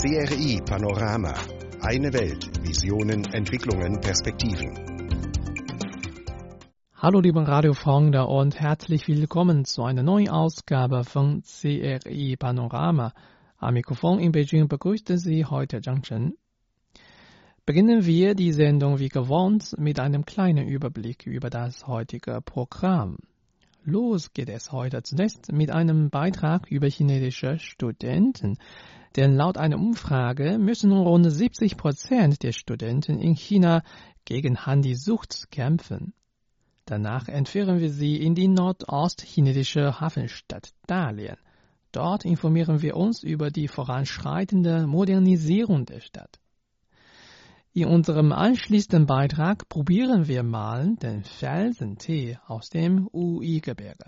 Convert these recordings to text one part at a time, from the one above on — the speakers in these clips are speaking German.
CRI Panorama. Eine Welt. Visionen, Entwicklungen, Perspektiven. Hallo liebe Radiofreunde und herzlich willkommen zu einer neuen Ausgabe von CRI Panorama. Am Mikrofon in Beijing begrüßte Sie heute Zhang Chen. Beginnen wir die Sendung wie gewohnt mit einem kleinen Überblick über das heutige Programm. Los geht es heute zunächst mit einem Beitrag über chinesische Studenten. Denn laut einer Umfrage müssen rund 70 Prozent der Studenten in China gegen Handysucht kämpfen. Danach entführen wir sie in die nordostchinesische Hafenstadt Dalian. Dort informieren wir uns über die voranschreitende Modernisierung der Stadt. In unserem anschließenden Beitrag probieren wir mal den Felsentee aus dem Ui-Gebirge.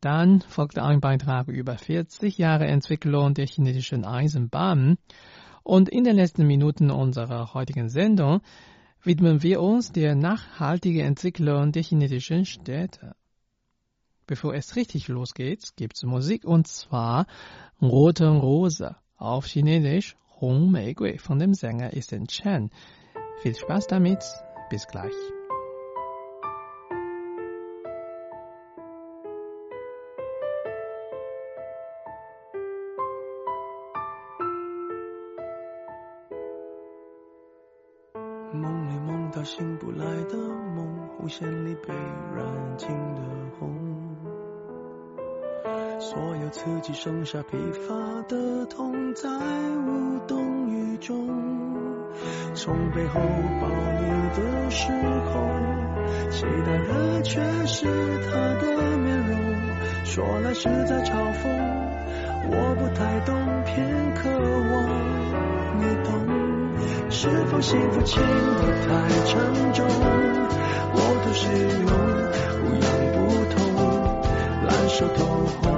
Dann folgte ein Beitrag über 40 Jahre Entwicklung der chinesischen Eisenbahn. Und in den letzten Minuten unserer heutigen Sendung widmen wir uns der nachhaltigen Entwicklung der chinesischen Städte. Bevor es richtig losgeht, gibt's Musik und zwar Rote Rose auf Chinesisch Hong Mei Gui von dem Sänger Eason Chen. Viel Spaß damit, bis gleich. 剩下疲乏的痛，在无动于衷。从背后抱你的时候，期待的却是他的面容，说来是在嘲讽，我不太懂，偏渴望你懂。是否幸福轻得太沉重？我都是用不痒不痛，烂熟透红，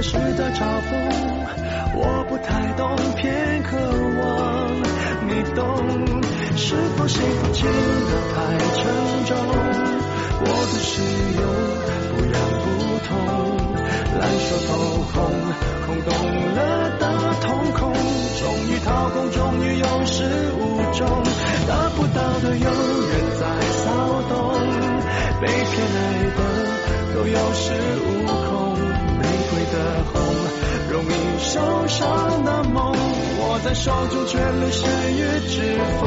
是在嘲讽，我不太懂，偏渴望你懂。是否幸福轻得太沉重？我的使用不痒不痛，烂熟透红，空洞了的瞳孔，终于掏空，终于有始无终，得不到的永远在骚动，被偏爱的都有恃无恐。玫瑰的红，容易受伤的梦，握在手中却流失于指缝，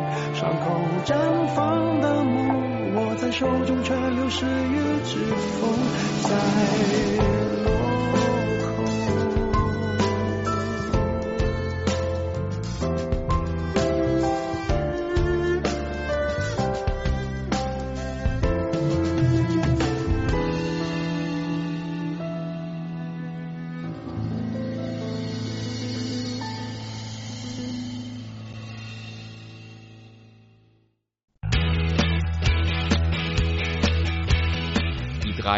伤口绽放的梦，握在手中却流失于指缝，在。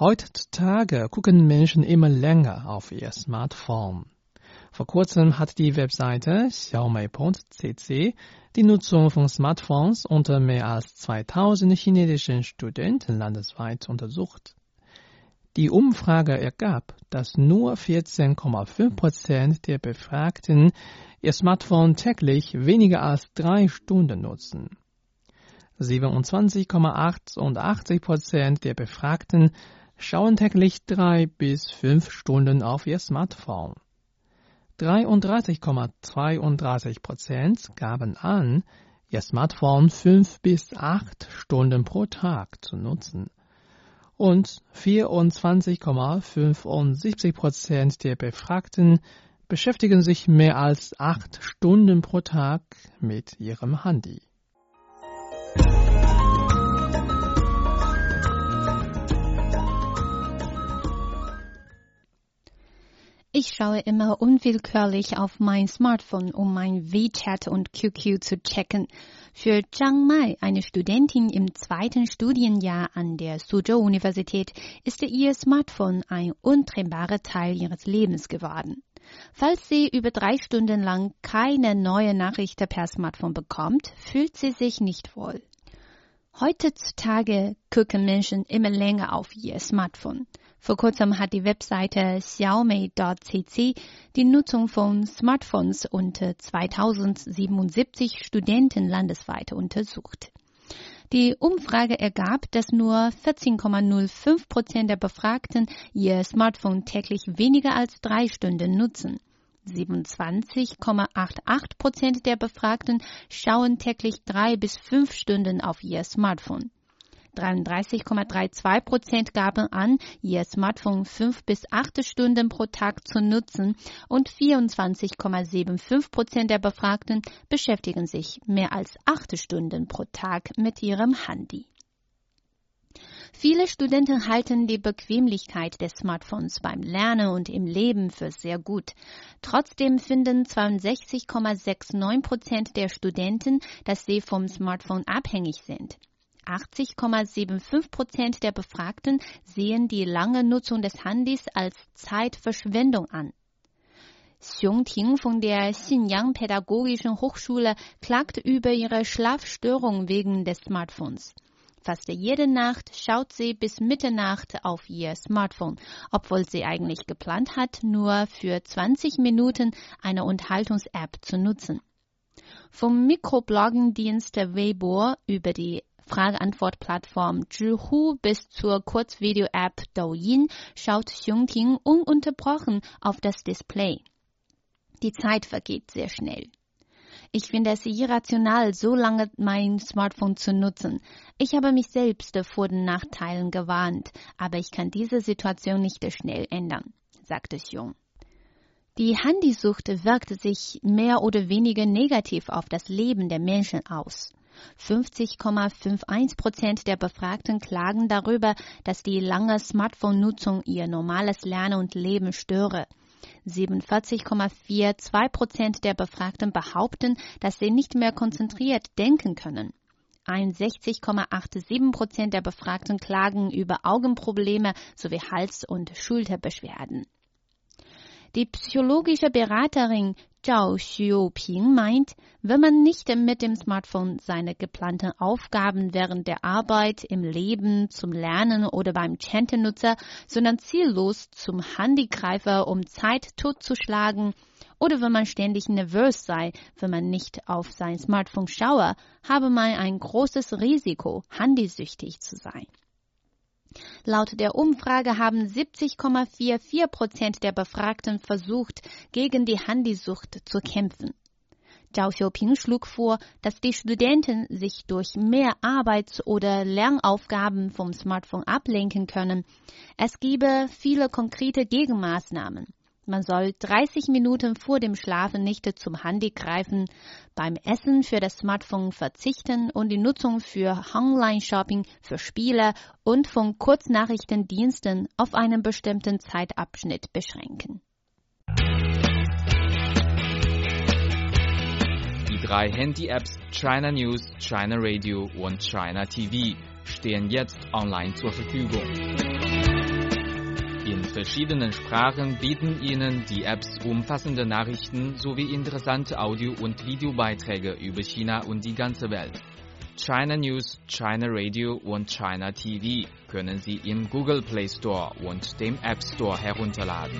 Heutzutage gucken Menschen immer länger auf ihr Smartphone. Vor kurzem hat die Webseite xiaomei.cc die Nutzung von Smartphones unter mehr als 2000 chinesischen Studenten landesweit untersucht. Die Umfrage ergab, dass nur 14,5 Prozent der Befragten ihr Smartphone täglich weniger als drei Stunden nutzen. 27,88 Prozent der Befragten schauen täglich drei bis fünf Stunden auf ihr Smartphone. 33,32 Prozent gaben an, ihr Smartphone fünf bis acht Stunden pro Tag zu nutzen und 24,75 Prozent der Befragten beschäftigen sich mehr als acht Stunden pro Tag mit ihrem Handy. Ich schaue immer unwillkürlich auf mein Smartphone, um mein WeChat und QQ zu checken. Für Zhang Mai, eine Studentin im zweiten Studienjahr an der Suzhou Universität, ist ihr Smartphone ein untrennbarer Teil ihres Lebens geworden. Falls sie über drei Stunden lang keine neue Nachricht per Smartphone bekommt, fühlt sie sich nicht wohl. Heutzutage gucken Menschen immer länger auf ihr Smartphone. Vor kurzem hat die Webseite xiaomei.cc die Nutzung von Smartphones unter 2077 Studenten landesweit untersucht. Die Umfrage ergab, dass nur 14,05 Prozent der Befragten ihr Smartphone täglich weniger als drei Stunden nutzen. 27,88 Prozent der Befragten schauen täglich drei bis fünf Stunden auf ihr Smartphone. 33,32 Prozent gaben an, ihr Smartphone fünf bis acht Stunden pro Tag zu nutzen und 24,75 Prozent der Befragten beschäftigen sich mehr als acht Stunden pro Tag mit ihrem Handy. Viele Studenten halten die Bequemlichkeit des Smartphones beim Lernen und im Leben für sehr gut. Trotzdem finden 62,69 Prozent der Studenten, dass sie vom Smartphone abhängig sind. 80,75 Prozent der Befragten sehen die lange Nutzung des Handys als Zeitverschwendung an. Xiong Ting von der Xinyang Pädagogischen Hochschule klagt über ihre Schlafstörung wegen des Smartphones. Fast jede Nacht schaut sie bis Mitternacht auf ihr Smartphone, obwohl sie eigentlich geplant hat, nur für 20 Minuten eine Unterhaltungs-App zu nutzen. Vom Mikrobloggendienst Weibo über die Frage-Antwort-Plattform Zhihu bis zur Kurzvideo-App Douyin schaut Xiongting ununterbrochen auf das Display. Die Zeit vergeht sehr schnell. Ich finde es irrational, so lange mein Smartphone zu nutzen. Ich habe mich selbst vor den Nachteilen gewarnt, aber ich kann diese Situation nicht schnell ändern, sagte Xiong. Die Handysucht wirkt sich mehr oder weniger negativ auf das Leben der Menschen aus. 50,51 Prozent der Befragten klagen darüber, dass die lange Smartphone-Nutzung ihr normales Lernen und Leben störe. 47,42 Prozent der Befragten behaupten, dass sie nicht mehr konzentriert denken können. 61,87 Prozent der Befragten klagen über Augenprobleme sowie Hals- und Schulterbeschwerden. Die psychologische Beraterin Zhao Xiuping meint, wenn man nicht mit dem Smartphone seine geplanten Aufgaben während der Arbeit, im Leben, zum Lernen oder beim Chantenutzer, sondern ziellos zum Handygreifer, um Zeit totzuschlagen, oder wenn man ständig nervös sei, wenn man nicht auf sein Smartphone schaue, habe man ein großes Risiko, handysüchtig zu sein. Laut der Umfrage haben 70,44 Prozent der Befragten versucht, gegen die Handysucht zu kämpfen. Zhao Xiuping schlug vor, dass die Studenten sich durch mehr Arbeits- oder Lernaufgaben vom Smartphone ablenken können. Es gebe viele konkrete Gegenmaßnahmen. Man soll 30 Minuten vor dem Schlafen nicht zum Handy greifen, beim Essen für das Smartphone verzichten und die Nutzung für Online-Shopping, für Spiele und von Kurznachrichtendiensten auf einen bestimmten Zeitabschnitt beschränken. Die drei Handy-Apps China News, China Radio und China TV stehen jetzt online zur Verfügung. In verschiedenen Sprachen bieten Ihnen die Apps umfassende Nachrichten sowie interessante Audio- und Videobeiträge über China und die ganze Welt. China News, China Radio und China TV können Sie im Google Play Store und dem App Store herunterladen.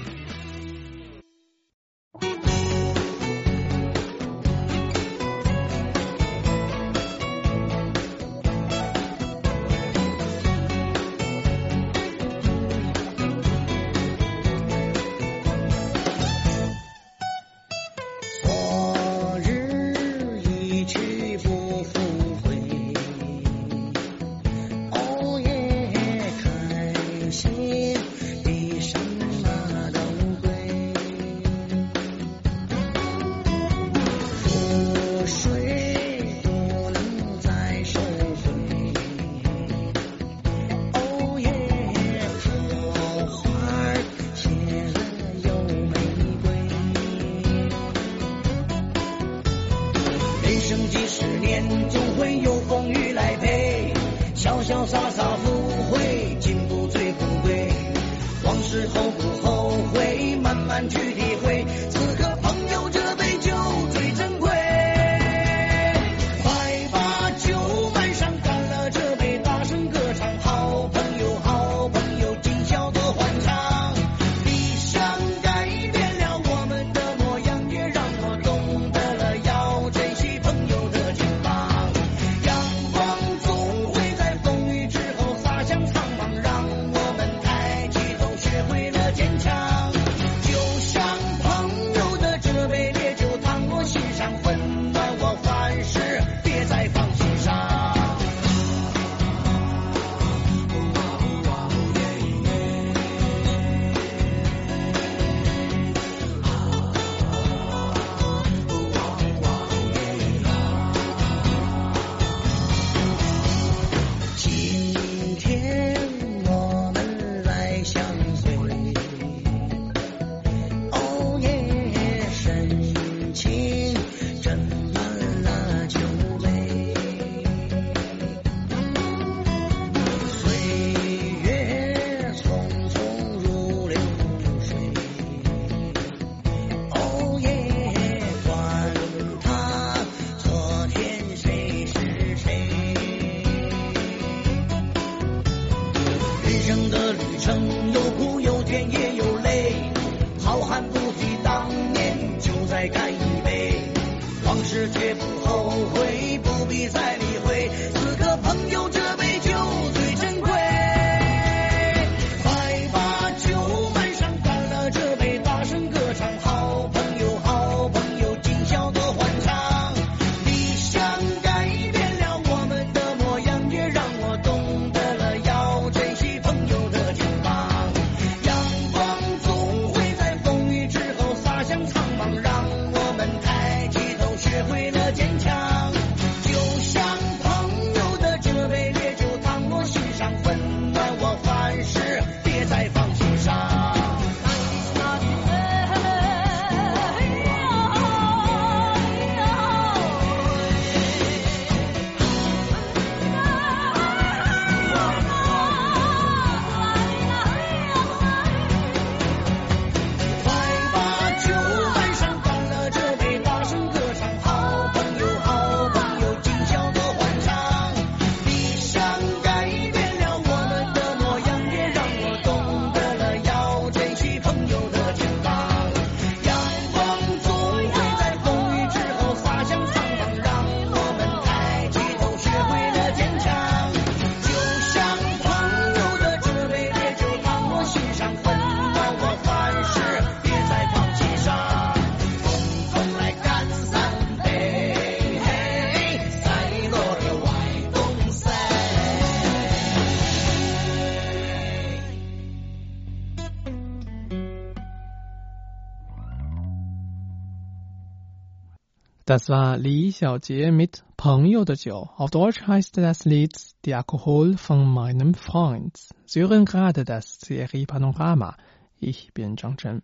Das war Li Xiaojie mit Pengyo de Jiu. Auf Deutsch heißt das Lied Die Alkohol von meinem Freund. Sie hören gerade das Serie Panorama. Ich bin Zhang Chen.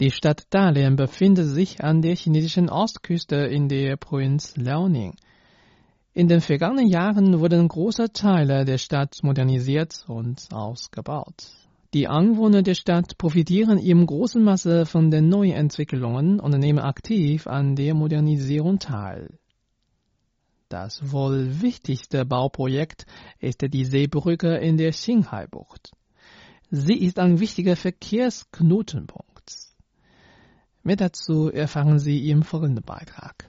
Die Stadt Dalian befindet sich an der chinesischen Ostküste in der Provinz Liaoning. In den vergangenen Jahren wurden große Teile der Stadt modernisiert und ausgebaut. Die Anwohner der Stadt profitieren im großen Maße von den neuen Entwicklungen und nehmen aktiv an der Modernisierung teil. Das wohl wichtigste Bauprojekt ist die Seebrücke in der Xinghai-Bucht. Sie ist ein wichtiger Verkehrsknotenpunkt. Mehr dazu erfahren Sie im folgenden Beitrag.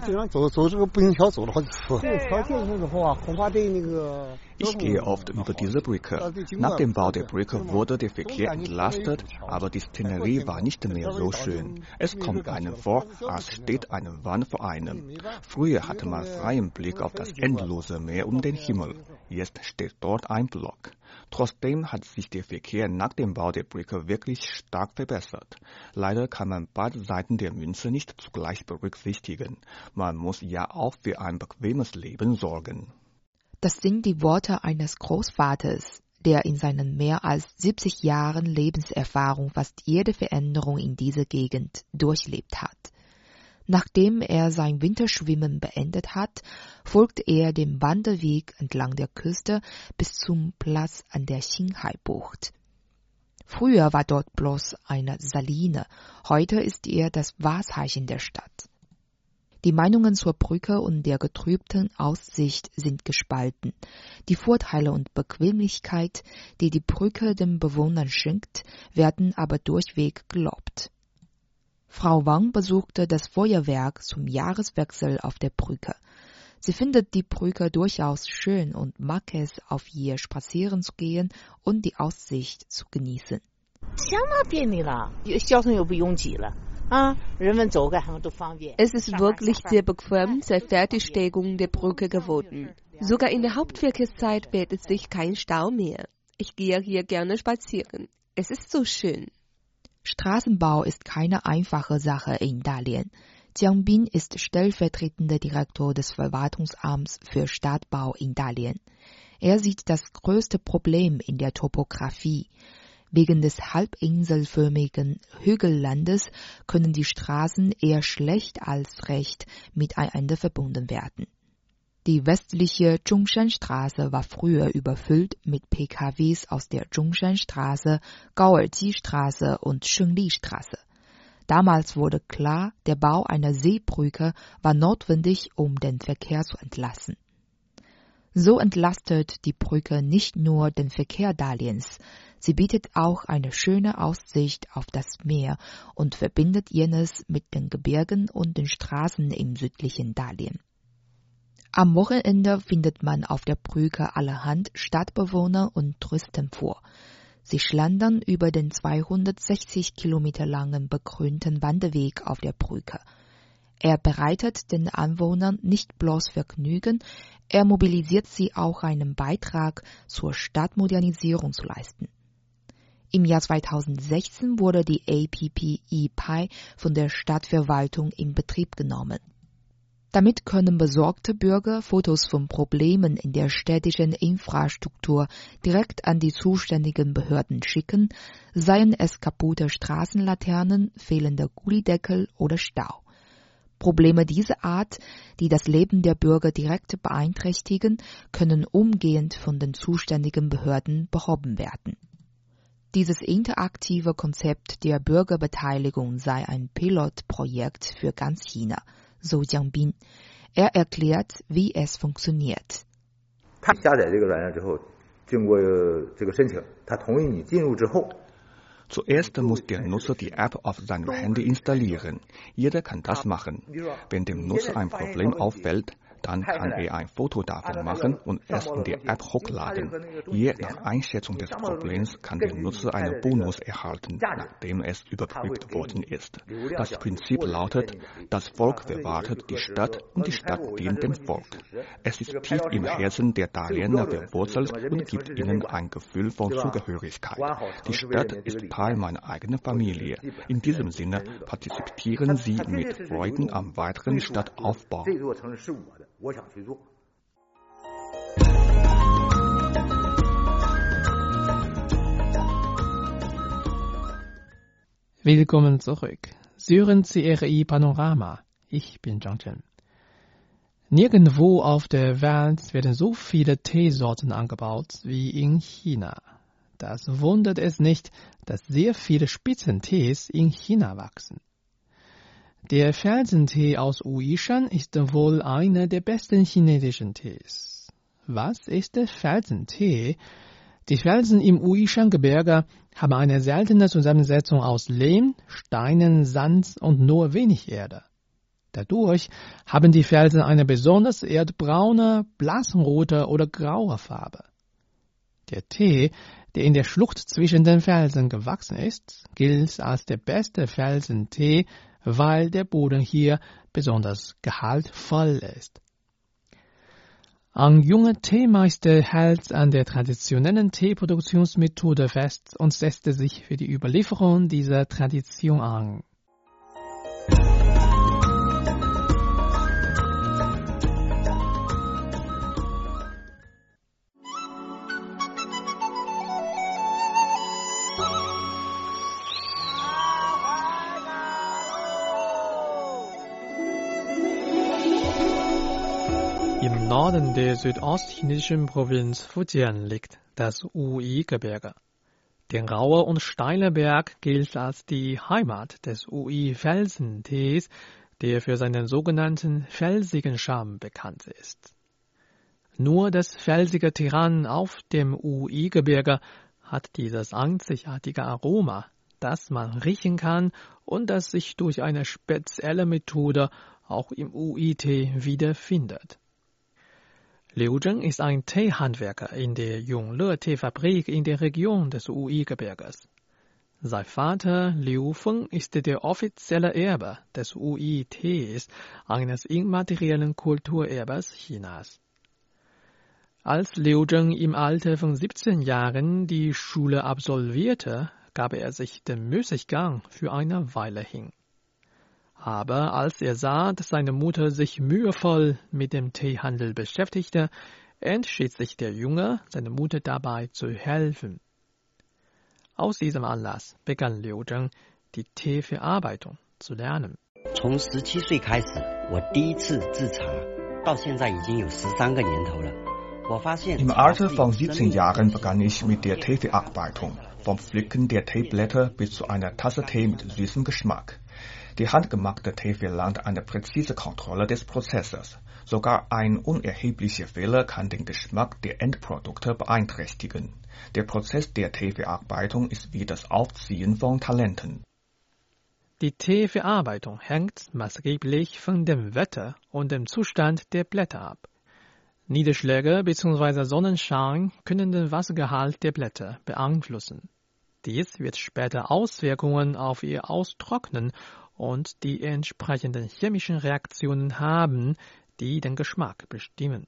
经常走走这个步行桥走了好几次。这条建成之后啊，恐怕对那个 Ich gehe oft über diese Brücke. Nach dem Bau der Brücke wurde der Verkehr entlastet, aber die Szenerie war nicht mehr so schön. Es kommt einem vor, als steht eine Wand vor einem. Früher hatte man freien Blick auf das endlose Meer und den Himmel. Jetzt steht dort ein Block. Trotzdem hat sich der Verkehr nach dem Bau der Brücke wirklich stark verbessert. Leider kann man beide Seiten der Münze nicht zugleich berücksichtigen. Man muss ja auch für ein bequemes Leben sorgen. Das sind die Worte eines Großvaters, der in seinen mehr als 70 Jahren Lebenserfahrung fast jede Veränderung in dieser Gegend durchlebt hat. Nachdem er sein Winterschwimmen beendet hat, folgt er dem Wanderweg entlang der Küste bis zum Platz an der Xinghai-Bucht. Früher war dort bloß eine Saline, heute ist er das Wahrzeichen der Stadt. Die Meinungen zur Brücke und der getrübten Aussicht sind gespalten. Die Vorteile und Bequemlichkeit, die die Brücke den Bewohnern schenkt, werden aber durchweg gelobt. Frau Wang besuchte das Feuerwerk zum Jahreswechsel auf der Brücke. Sie findet die Brücke durchaus schön und mag es, auf ihr spazieren zu gehen und die Aussicht zu genießen. 相当便利了，交通又不拥挤了。 Es ist wirklich sehr bequem seit Fertigstellung der Brücke geworden. Sogar in der Hauptverkehrszeit bildet sich kein Stau mehr. Ich gehe hier gerne spazieren. Es ist so schön. Straßenbau ist keine einfache Sache in Dalian. Jiang Bin ist stellvertretender Direktor des Verwaltungsamts für Stadtbau in Dalian. Er sieht das größte Problem in der Topografie. Wegen des halbinselförmigen Hügellandes können die Straßen eher schlecht als recht miteinander verbunden werden. Die westliche Zhongshanstraße war früher überfüllt mit PKWs aus der Zhongshanstraße, Gaoerji-Straße und Shengli-Straße. Damals wurde klar, der Bau einer Seebrücke war notwendig, um den Verkehr zu entlassen. So entlastet die Brücke nicht nur den Verkehr Daliens, Sie bietet auch eine schöne Aussicht auf das Meer und verbindet jenes mit den Gebirgen und den Straßen im südlichen Dalien. Am Wochenende findet man auf der Brücke allerhand Stadtbewohner und Touristen vor. Sie schlendern über den 260 Kilometer langen begrünten Wanderweg auf der Brücke. Er bereitet den Anwohnern nicht bloß Vergnügen, er mobilisiert sie auch einen Beitrag zur Stadtmodernisierung zu leisten. Im Jahr 2016 wurde die APP ePi von der Stadtverwaltung in Betrieb genommen. Damit können besorgte Bürger Fotos von Problemen in der städtischen Infrastruktur direkt an die zuständigen Behörden schicken, seien es kaputte Straßenlaternen, fehlende Gullideckel oder Stau. Probleme dieser Art, die das Leben der Bürger direkt beeinträchtigen, können umgehend von den zuständigen Behörden behoben werden. Dieses interaktive Konzept der Bürgerbeteiligung sei ein Pilotprojekt für ganz China, so Jiang Bin. Er erklärt, wie es funktioniert. Zuerst muss der Nutzer die App auf seinem Handy installieren. Jeder kann das machen. Wenn dem Nutzer ein Problem auffällt, Dann kann er ein Foto davon machen und es in die App hochladen. Je nach Einschätzung des Problems kann der Nutzer einen Bonus erhalten, nachdem es überprüft worden ist. Das Prinzip lautet, das Volk verwaltet die Stadt und die Stadt dient dem Volk. Es ist tief im Herzen der Darlehner verwurzelt und gibt ihnen ein Gefühl von Zugehörigkeit. Die Stadt ist Teil meiner eigenen Familie. In diesem Sinne partizipieren sie mit Freuden am weiteren Stadtaufbau. Willkommen zurück. Syren CRI Panorama. Ich bin Zhang Chen. Nirgendwo auf der Welt werden so viele Teesorten angebaut wie in China. Das wundert es nicht, dass sehr viele Spitzentees in China wachsen. Der Felsentee aus Uishan ist wohl einer der besten chinesischen Tees. Was ist der Felsentee? Die Felsen im Uishan-Gebirge haben eine seltene Zusammensetzung aus Lehm, Steinen, Sand und nur wenig Erde. Dadurch haben die Felsen eine besonders erdbraune, blassrote oder graue Farbe. Der Tee, der in der Schlucht zwischen den Felsen gewachsen ist, gilt als der beste Felsentee weil der Boden hier besonders gehaltvoll ist. Ein junger Teemeister hält an der traditionellen Teeproduktionsmethode fest und setzte sich für die Überlieferung dieser Tradition an. Norden der südostchinesischen Provinz Fujian liegt das Ui-Gebirge. Der raue und steile Berg gilt als die Heimat des Ui-Felsentees, der für seinen sogenannten felsigen Charme bekannt ist. Nur das felsige Terrain auf dem Ui-Gebirge hat dieses einzigartige Aroma, das man riechen kann und das sich durch eine spezielle Methode auch im Ui-Tee wiederfindet. Liu Zheng ist ein Teehandwerker in der Yongle-Teefabrik in der Region des Ui-Gebirges. Sein Vater Liu Feng ist der offizielle Erbe des Ui-Tees, eines immateriellen Kulturerbes Chinas. Als Liu Zheng im Alter von 17 Jahren die Schule absolvierte, gab er sich dem Müßiggang für eine Weile hin. Aber als er sah, dass seine Mutter sich mühevoll mit dem Teehandel beschäftigte, entschied sich der Junge, seine Mutter dabei zu helfen. Aus diesem Anlass begann Liu Zheng, die Teeverarbeitung zu lernen. 从十七岁开始，我第一次制茶，到现在已经有十三个年头了。我发现 Im Alter von 17 Jahren begann ich mit der Teeverarbeitung, vom Pflücken der Teeblätter bis zu einer Tasse Tee mit süßem Geschmack. Die handgemachte Tee verlangt eine präzise Kontrolle des Prozesses. Sogar ein unerheblicher Fehler kann den Geschmack der Endprodukte beeinträchtigen. Der Prozess der Teeverarbeitung ist wie das Aufziehen von Talenten. Die Teeverarbeitung hängt maßgeblich von dem Wetter und dem Zustand der Blätter ab. Niederschläge bzw. Sonnenschein können den Wassergehalt der Blätter beeinflussen. Dies wird später Auswirkungen auf ihr Austrocknen und die entsprechenden chemischen Reaktionen haben, die den Geschmack bestimmen.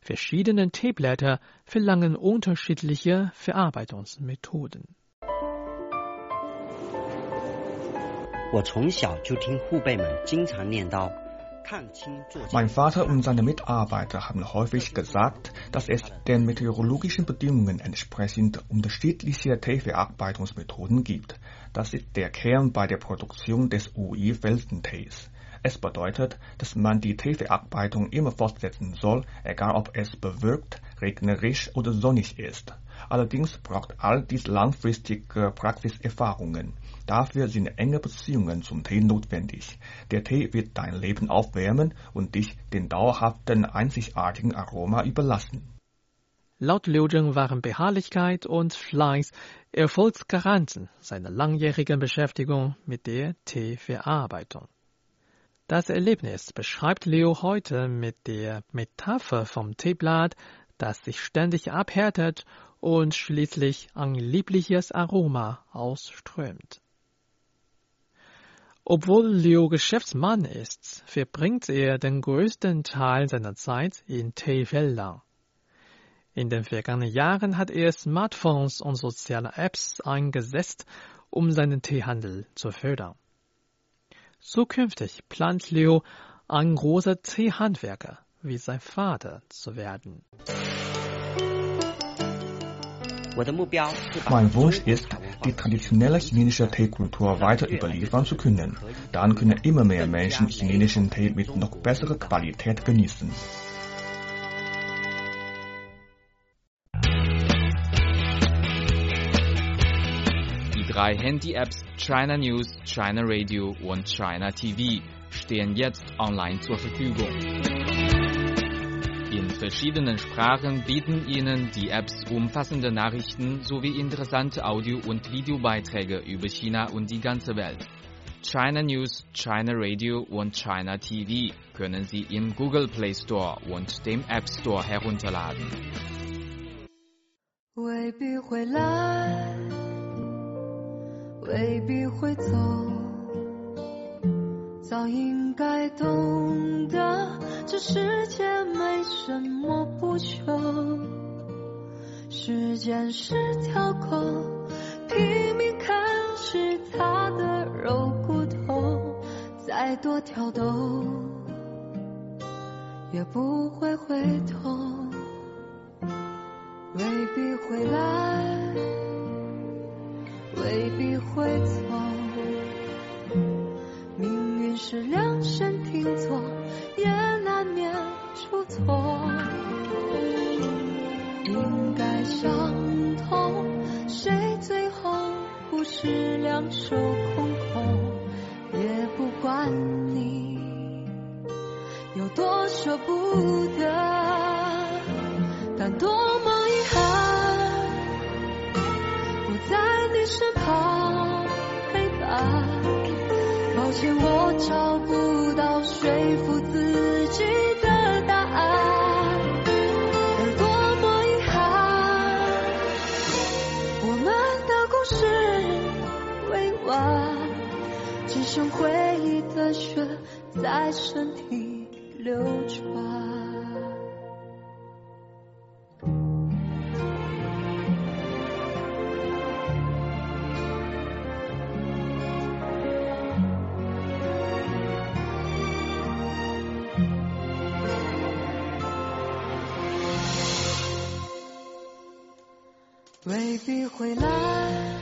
Verschiedene Teeblätter verlangen unterschiedliche Verarbeitungsmethoden. 我从小就听父辈们经常念叨 mein Vater und seine Mitarbeiter haben häufig gesagt, dass es den meteorologischen Bedingungen entsprechend unterschiedliche Teeverarbeitungsmethoden gibt. Das ist der Kern bei der Produktion des UI-Felsentees. Es bedeutet, dass man die Teeverarbeitung immer fortsetzen soll, egal ob es bewölkt, regnerisch oder sonnig ist. Allerdings braucht all dies langfristige Praxiserfahrungen. Dafür sind enge Beziehungen zum Tee notwendig. Der Tee wird dein Leben aufwärmen und dich den dauerhaften, einzigartigen Aroma überlassen. Laut Liu Zheng waren Beharrlichkeit und Fleiß Erfolgsgaranten seiner langjährigen Beschäftigung mit der Teeverarbeitung. Das Erlebnis beschreibt Leo heute mit der Metapher vom Teeblatt, das sich ständig abhärtet und schließlich ein liebliches Aroma ausströmt. Obwohl Liu Geschäftsmann ist, verbringt er den größten Teil seiner Zeit in Teefeldern. In den vergangenen Jahren hat er Smartphones und soziale Apps eingesetzt, um seinen Teehandel zu fördern. Zukünftig plant Leo, ein großer Teehandwerker wie sein Vater zu werden. Mein Wunsch ist, die traditionelle chinesische Teekultur weiter überliefern zu können. Dann können immer mehr Menschen chinesischen Tee mit noch besserer Qualität genießen. Die drei Handy-Apps China News, China Radio und China TV stehen jetzt online zur Verfügung. In verschiedenen Sprachen bieten Ihnen die Apps umfassende Nachrichten sowie interessante Audio- und Videobeiträge über China und die ganze Welt. China News, China Radio und China TV können Sie im Google Play Store und dem App Store herunterladen. 未必会来，未必会走，早应该懂得。 这世界没什么不朽，时间是条狗，拼命啃食它的肉骨头，再多挑逗也不会回头，未必会来，未必会走，命运是量身定做。面出错，应该想通，谁最后不是两手空空？也不管你有多舍不得，但多么遗憾，不在你身旁陪伴。抱歉，我找不到说服像回忆的血在身体流转，未必会来，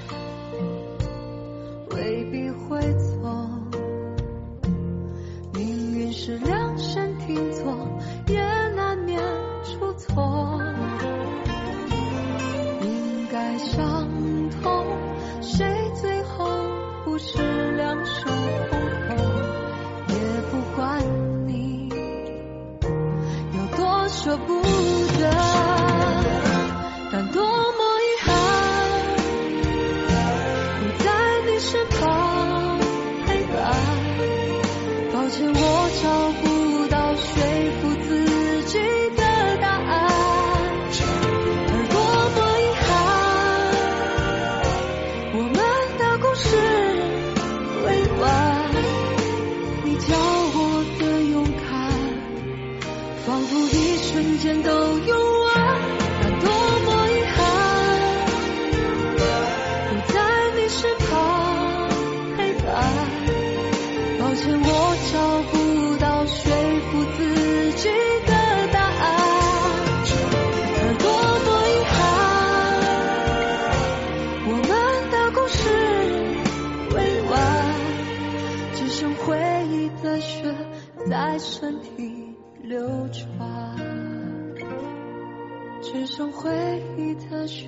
回忆的血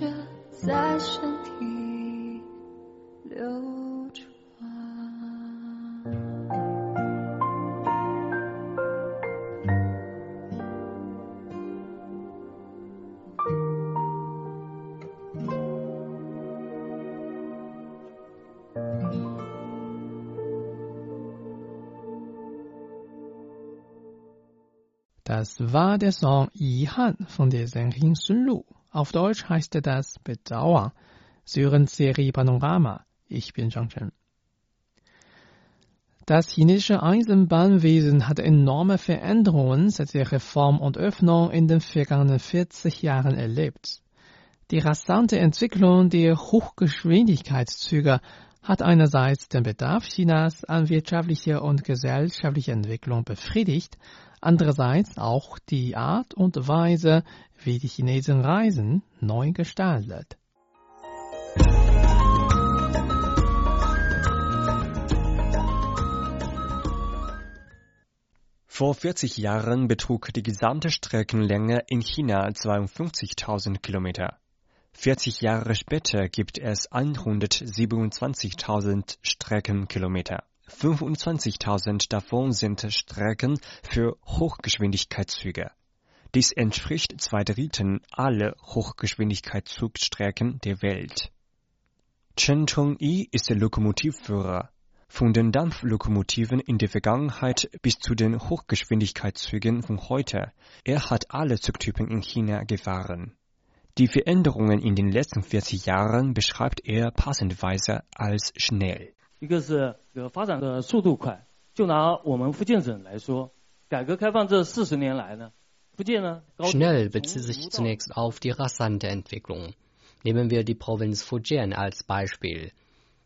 在身体 Das war der Song Yihan von der Sängerin Sun Lu. Auf Deutsch heißt das Bedauern. Sie hören Serie Panorama. Ich bin Zhang Chen. Das chinesische Eisenbahnwesen hat enorme Veränderungen seit der Reform und Öffnung in den vergangenen 40 Jahren erlebt. Die rasante Entwicklung der Hochgeschwindigkeitszüge hat einerseits den Bedarf Chinas an wirtschaftlicher und gesellschaftlicher Entwicklung befriedigt, andererseits auch die Art und Weise, wie die Chinesen reisen, neu gestaltet. Vor 40 Jahren betrug die gesamte Streckenlänge in China 52.000 Kilometer. 40 Jahre später gibt es 127.000 Streckenkilometer. 25.000 davon sind Strecken für Hochgeschwindigkeitszüge. Dies entspricht zwei Dritteln aller Hochgeschwindigkeitszugstrecken der Welt. Chen Chong-yi ist der Lokomotivführer. Von den Dampflokomotiven in der Vergangenheit bis zu den Hochgeschwindigkeitszügen von heute. Er hat alle Zugtypen in China gefahren. Die Veränderungen in den letzten 40 Jahren beschreibt er passenderweise als schnell. 一个是这个发展的速度快，就拿我们福建省来说，改革开放这四十年来呢，福建呢 Schnell bezieht sich zunächst auf die rasante Entwicklung. Nehmen wir die Provinz Fujian als Beispiel.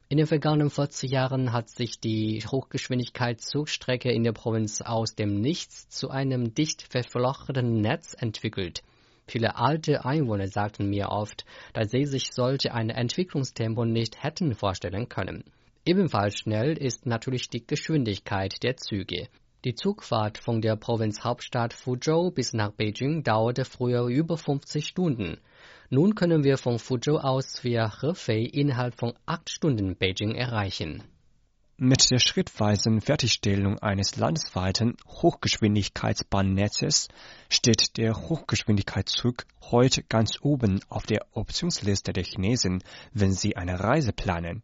In den vergangenen 40 Jahren hat sich die Hochgeschwindigkeitszugstrecke in der Provinz aus dem Nichts zu einem dicht verflochtenen Netz entwickelt. Viele alte Einwohner sagten mir oft, dass sie sich solch ein Entwicklungstempo nicht hätten vorstellen können. Ebenfalls schnell ist natürlich die Geschwindigkeit der Züge. Die Zugfahrt von der Provinzhauptstadt Fuzhou bis nach Beijing dauerte früher über 50 Stunden. Nun können wir von Fuzhou aus via Hefei innerhalb von acht Stunden Beijing erreichen. Mit der schrittweisen Fertigstellung eines landesweiten Hochgeschwindigkeitsbahnnetzes steht der Hochgeschwindigkeitszug heute ganz oben auf der Optionsliste der Chinesen, wenn sie eine Reise planen.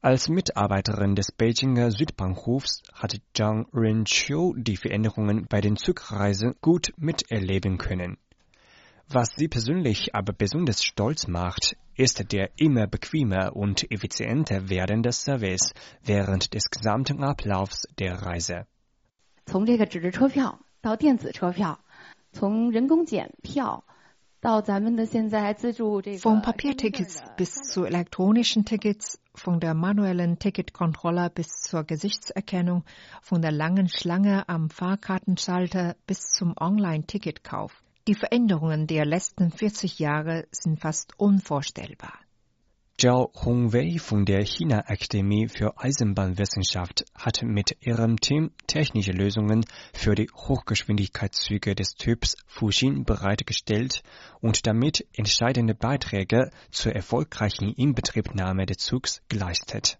Als Mitarbeiterin des Beijinger Südbahnhofs hat Zhang Renqiu die Veränderungen bei den Zugreisen gut miterleben können. Was sie persönlich aber besonders stolz macht, ist der immer bequemer und effizienter werdende Service während des gesamten Ablaufs der Reise. 从这个纸质车票到电子车票，从人工检票 vom Papiertickets bis zu elektronischen Tickets, von der manuellen Ticketkontrolle bis zur Gesichtserkennung, von der langen Schlange am Fahrkartenschalter bis zum Online-Ticketkauf. Die Veränderungen der letzten 40 Jahre sind fast unvorstellbar. Zhao Hongwei von der China-Akademie für Eisenbahnwissenschaft hat mit ihrem Team technische Lösungen für die Hochgeschwindigkeitszüge des Typs Fuxin bereitgestellt und damit entscheidende Beiträge zur erfolgreichen Inbetriebnahme des Zugs geleistet.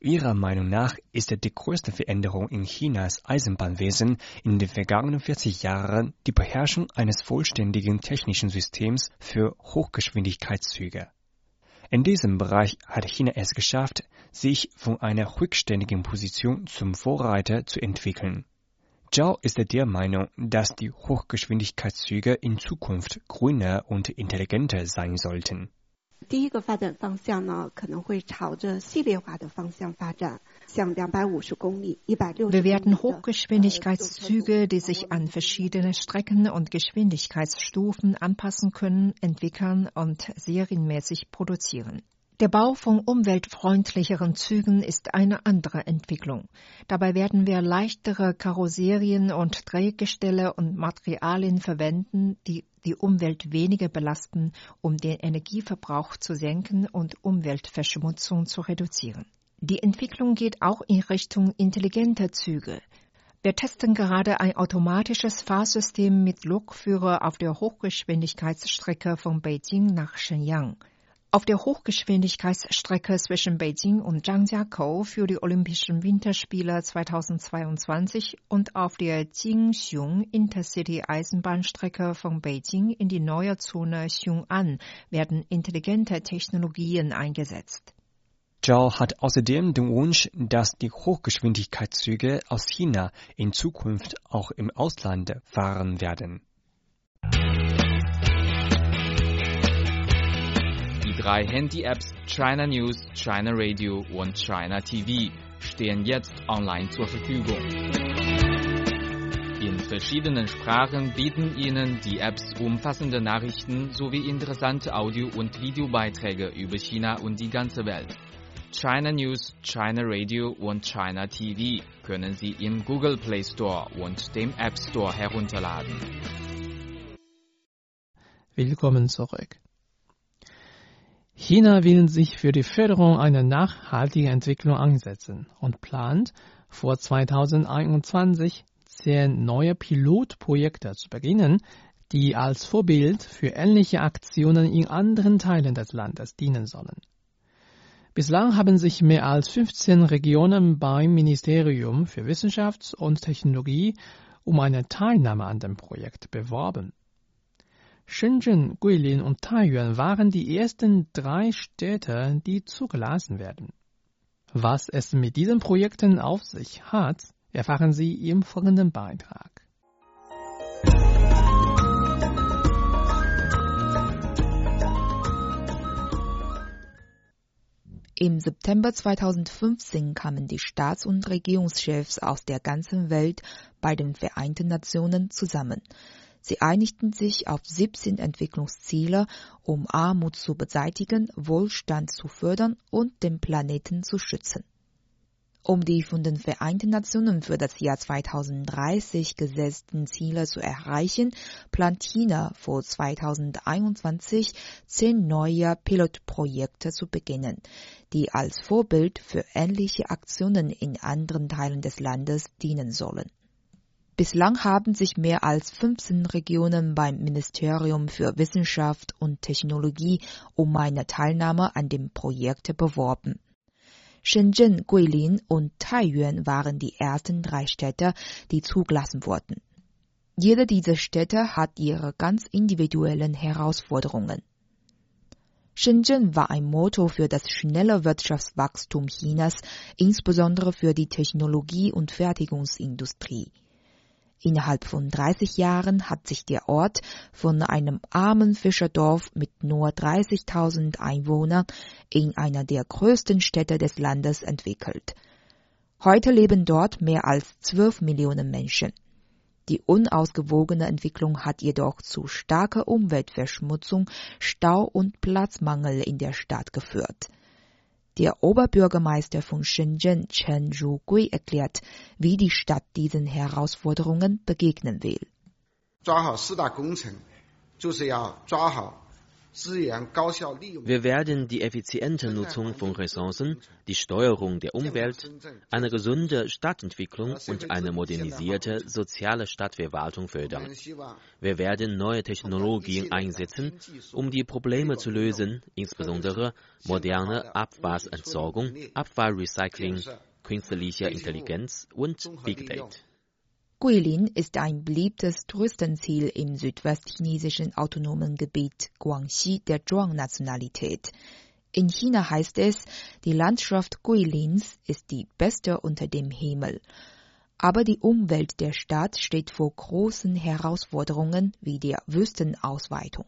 Ihrer Meinung nach ist die größte Veränderung in Chinas Eisenbahnwesen in den vergangenen 40 Jahren die Beherrschung eines vollständigen technischen Systems für Hochgeschwindigkeitszüge. In diesem Bereich hat China es geschafft, sich von einer rückständigen Position zum Vorreiter zu entwickeln. Zhao ist der Meinung, dass die Hochgeschwindigkeitszüge in Zukunft grüner und intelligenter sein sollten. 第一个发展方向呢，可能会朝着系列化的方向发展， wir werden Hochgeschwindigkeitszüge, die sich an verschiedene Strecken und Geschwindigkeitsstufen anpassen können, entwickeln und serienmäßig produzieren. Der Bau von umweltfreundlicheren Zügen ist eine andere Entwicklung. Dabei werden wir leichtere Karosserien und Drehgestelle und Materialien verwenden, die die Umwelt weniger belasten, um den Energieverbrauch zu senken und Umweltverschmutzung zu reduzieren. Die Entwicklung geht auch in Richtung intelligenter Züge. Wir testen gerade ein automatisches Fahrsystem mit Lokführer auf der Hochgeschwindigkeitsstrecke von Beijing nach Shenyang. Auf der Hochgeschwindigkeitsstrecke zwischen Beijing und Zhangjiakou für die Olympischen Winterspiele 2022 und auf der Jingxiong Intercity Eisenbahnstrecke von Beijing in die neue Zone Xiong'an werden intelligente Technologien eingesetzt. Zhao hat außerdem den Wunsch, dass die Hochgeschwindigkeitszüge aus China in Zukunft auch im Ausland fahren werden. Die drei Handy-Apps China News, China Radio und China TV stehen jetzt online zur Verfügung. In verschiedenen Sprachen bieten Ihnen die Apps umfassende Nachrichten sowie interessante Audio- und Videobeiträge über China und die ganze Welt. China News, China Radio und China TV können Sie im Google Play Store und dem App Store herunterladen. Willkommen zurück. China will sich für die Förderung einer nachhaltigen Entwicklung einsetzen und plant, vor 2021 zehn neue Pilotprojekte zu beginnen, die als Vorbild für ähnliche Aktionen in anderen Teilen des Landes dienen sollen. Bislang haben sich mehr als 15 Regionen beim Ministerium für Wissenschaft und Technologie um eine Teilnahme an dem Projekt beworben. Shenzhen, Guilin und Taiyuan waren die ersten drei Städte, die zugelassen werden. Was es mit diesen Projekten auf sich hat, erfahren Sie im folgenden Beitrag. Im September 2015 kamen die Staats- und Regierungschefs aus der ganzen Welt bei den Vereinten Nationen zusammen. Sie einigten sich auf 17 Entwicklungsziele, um Armut zu beseitigen, Wohlstand zu fördern und den Planeten zu schützen. Um die von den Vereinten Nationen für das Jahr 2030 gesetzten Ziele zu erreichen, plant China vor 2021 zehn neue Pilotprojekte zu beginnen, die als Vorbild für ähnliche Aktionen in anderen Teilen des Landes dienen sollen. Bislang haben sich mehr als 15 Regionen beim Ministerium für Wissenschaft und Technologie um eine Teilnahme an dem Projekt beworben. Shenzhen, Guilin und Taiyuan waren die ersten drei Städte, die zugelassen wurden. Jede dieser Städte hat ihre ganz individuellen Herausforderungen. Shenzhen war ein Motto für das schnelle Wirtschaftswachstum Chinas, insbesondere für die Technologie- und Fertigungsindustrie. Innerhalb von 30 Jahren hat sich der Ort von einem armen Fischerdorf mit nur 30.000 Einwohnern in einer der größten Städte des Landes entwickelt. Heute leben dort mehr als 12 Millionen Menschen. Die unausgewogene Entwicklung hat jedoch zu starker Umweltverschmutzung, Stau und Platzmangel in der Stadt geführt. Der Oberbürgermeister von Shenzhen, Chen Rugui, erklärt, wie die Stadt diesen Herausforderungen begegnen will. Wir werden die effiziente Nutzung von Ressourcen, die Steuerung der Umwelt, eine gesunde Stadtentwicklung und eine modernisierte soziale Stadtverwaltung fördern. Wir werden neue Technologien einsetzen, um die Probleme zu lösen, insbesondere moderne Abwasserentsorgung, Abfallrecycling, künstliche Intelligenz und Big Data. Guilin ist ein beliebtes Touristenziel im südwestchinesischen autonomen Gebiet Guangxi der Zhuang-Nationalität. In China heißt es, die Landschaft Guilins ist die beste unter dem Himmel. Aber die Umwelt der Stadt steht vor großen Herausforderungen wie der Wüstenausweitung.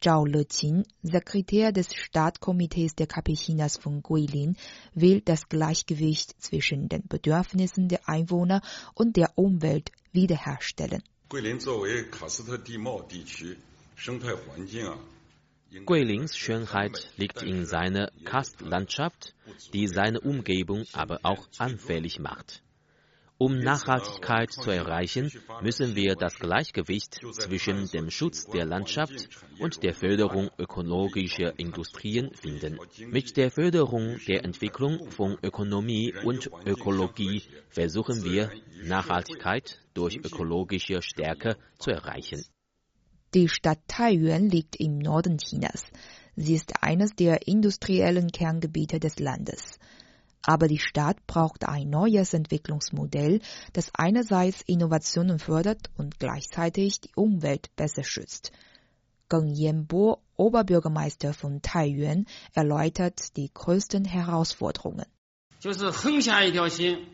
Zhao Leqin, Sekretär des Stadtkomitees der KP Chinas von Guilin, will das Gleichgewicht zwischen den Bedürfnissen der Einwohner und der Umwelt wiederherstellen. Guilins Schönheit liegt in seiner Karstlandschaft, die seine Umgebung aber auch anfällig macht. Um Nachhaltigkeit zu erreichen, müssen wir das Gleichgewicht zwischen dem Schutz der Landschaft und der Förderung ökologischer Industrien finden. Mit der Förderung der Entwicklung von Ökonomie und Ökologie versuchen wir, Nachhaltigkeit durch ökologische Stärke zu erreichen. Die Stadt Taiyuan liegt im Norden Chinas. Sie ist eines der industriellen Kerngebiete des Landes. Aber die Stadt braucht ein neues Entwicklungsmodell, das einerseits Innovationen fördert und gleichzeitig die Umwelt besser schützt. Geng Yanbo, Oberbürgermeister von Taiyuan, erläutert die größten Herausforderungen. 就是横下一条心，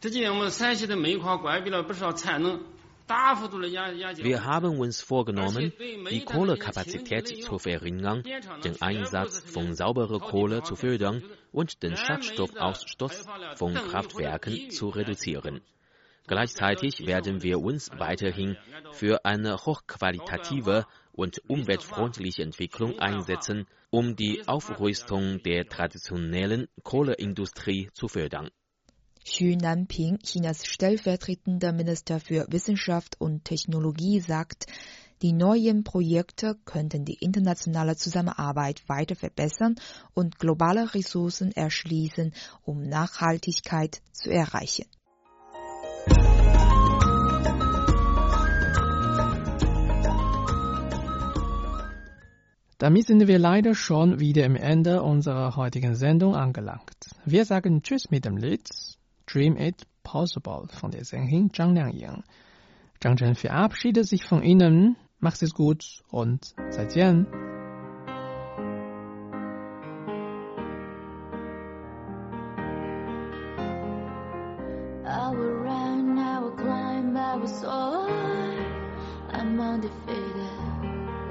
这几年我们陕西的煤矿关闭了不少产能。 Wir haben uns vorgenommen, die Kohlekapazität zu verringern, den Einsatz von sauberer Kohle zu fördern und den Schadstoffausstoß von Kraftwerken zu reduzieren. Gleichzeitig werden wir uns weiterhin für eine hochqualitative und umweltfreundliche Entwicklung einsetzen, um die Aufrüstung der traditionellen Kohleindustrie zu fördern. Xu Nanping, Chinas stellvertretender Minister für Wissenschaft und Technologie, sagt, die neuen Projekte könnten die internationale Zusammenarbeit weiter verbessern und globale Ressourcen erschließen, um Nachhaltigkeit zu erreichen. Damit sind wir leider schon wieder am Ende unserer heutigen Sendung angelangt. Wir sagen Tschüss mit dem Lied Dream It Possible von der Sängerin Zhang Liangying. Zhang Chen verabschiedet sich von Ihnen. Macht es gut und 再见。I will run, I will climb, I will soar. I'm undefeated.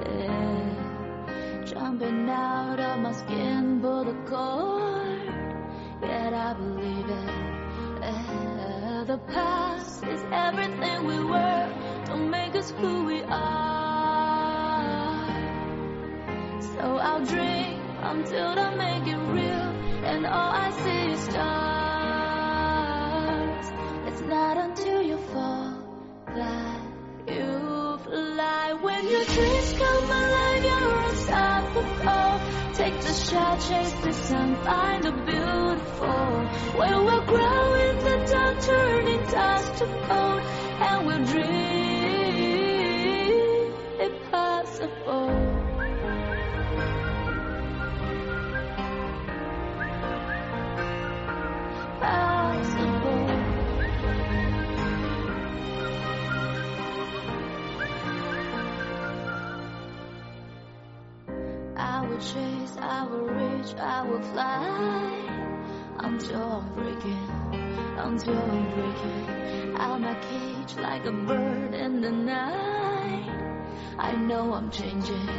Yeah. Jumping out of my skin, pull the cord. The past is everything we were. Don't make us who we are. So I'll dream until I make it real, and all I see is stars. It's not until you fall that you fly. When your dreams come alive, you're unstoppable. Take the shot, chase the sun, find the beautiful. Where we'll grow in the dark, turning dust to gold, and we'll dream I will reach, I will fly until I'm breaking, until I'm breaking out my cage like a bird in the night. I know I'm changing,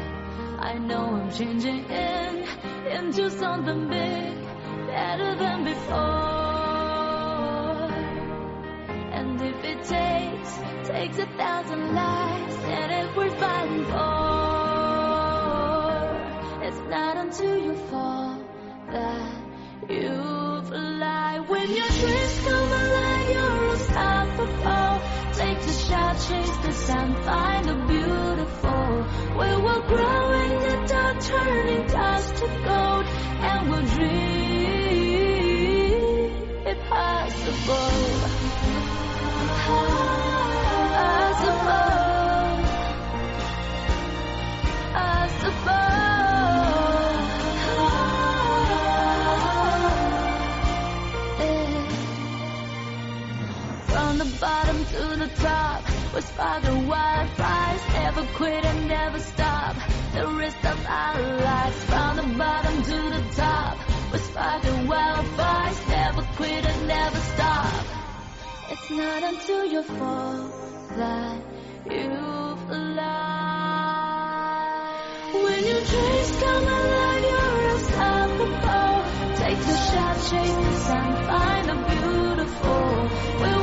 I know I'm changing in, into something big, better than before. And if it takes, takes a thousand lives, and if we're fighting for, until you fall that you fly. When your dreams come alive, you're unstoppable. Take the shot, chase the sun, find the beautiful. We will grow in the dark, turning dust to gold, and we'll dream impossible. From we're sparking wildfires. Never quit and never stop. The rest of our lives. From the bottom to the top, we're sparking wildfires. Never quit and never stop. It's not until you fall that you fly. When your dreams come alive, you're unstoppable. Take the shot, chase the sun, find the beautiful. We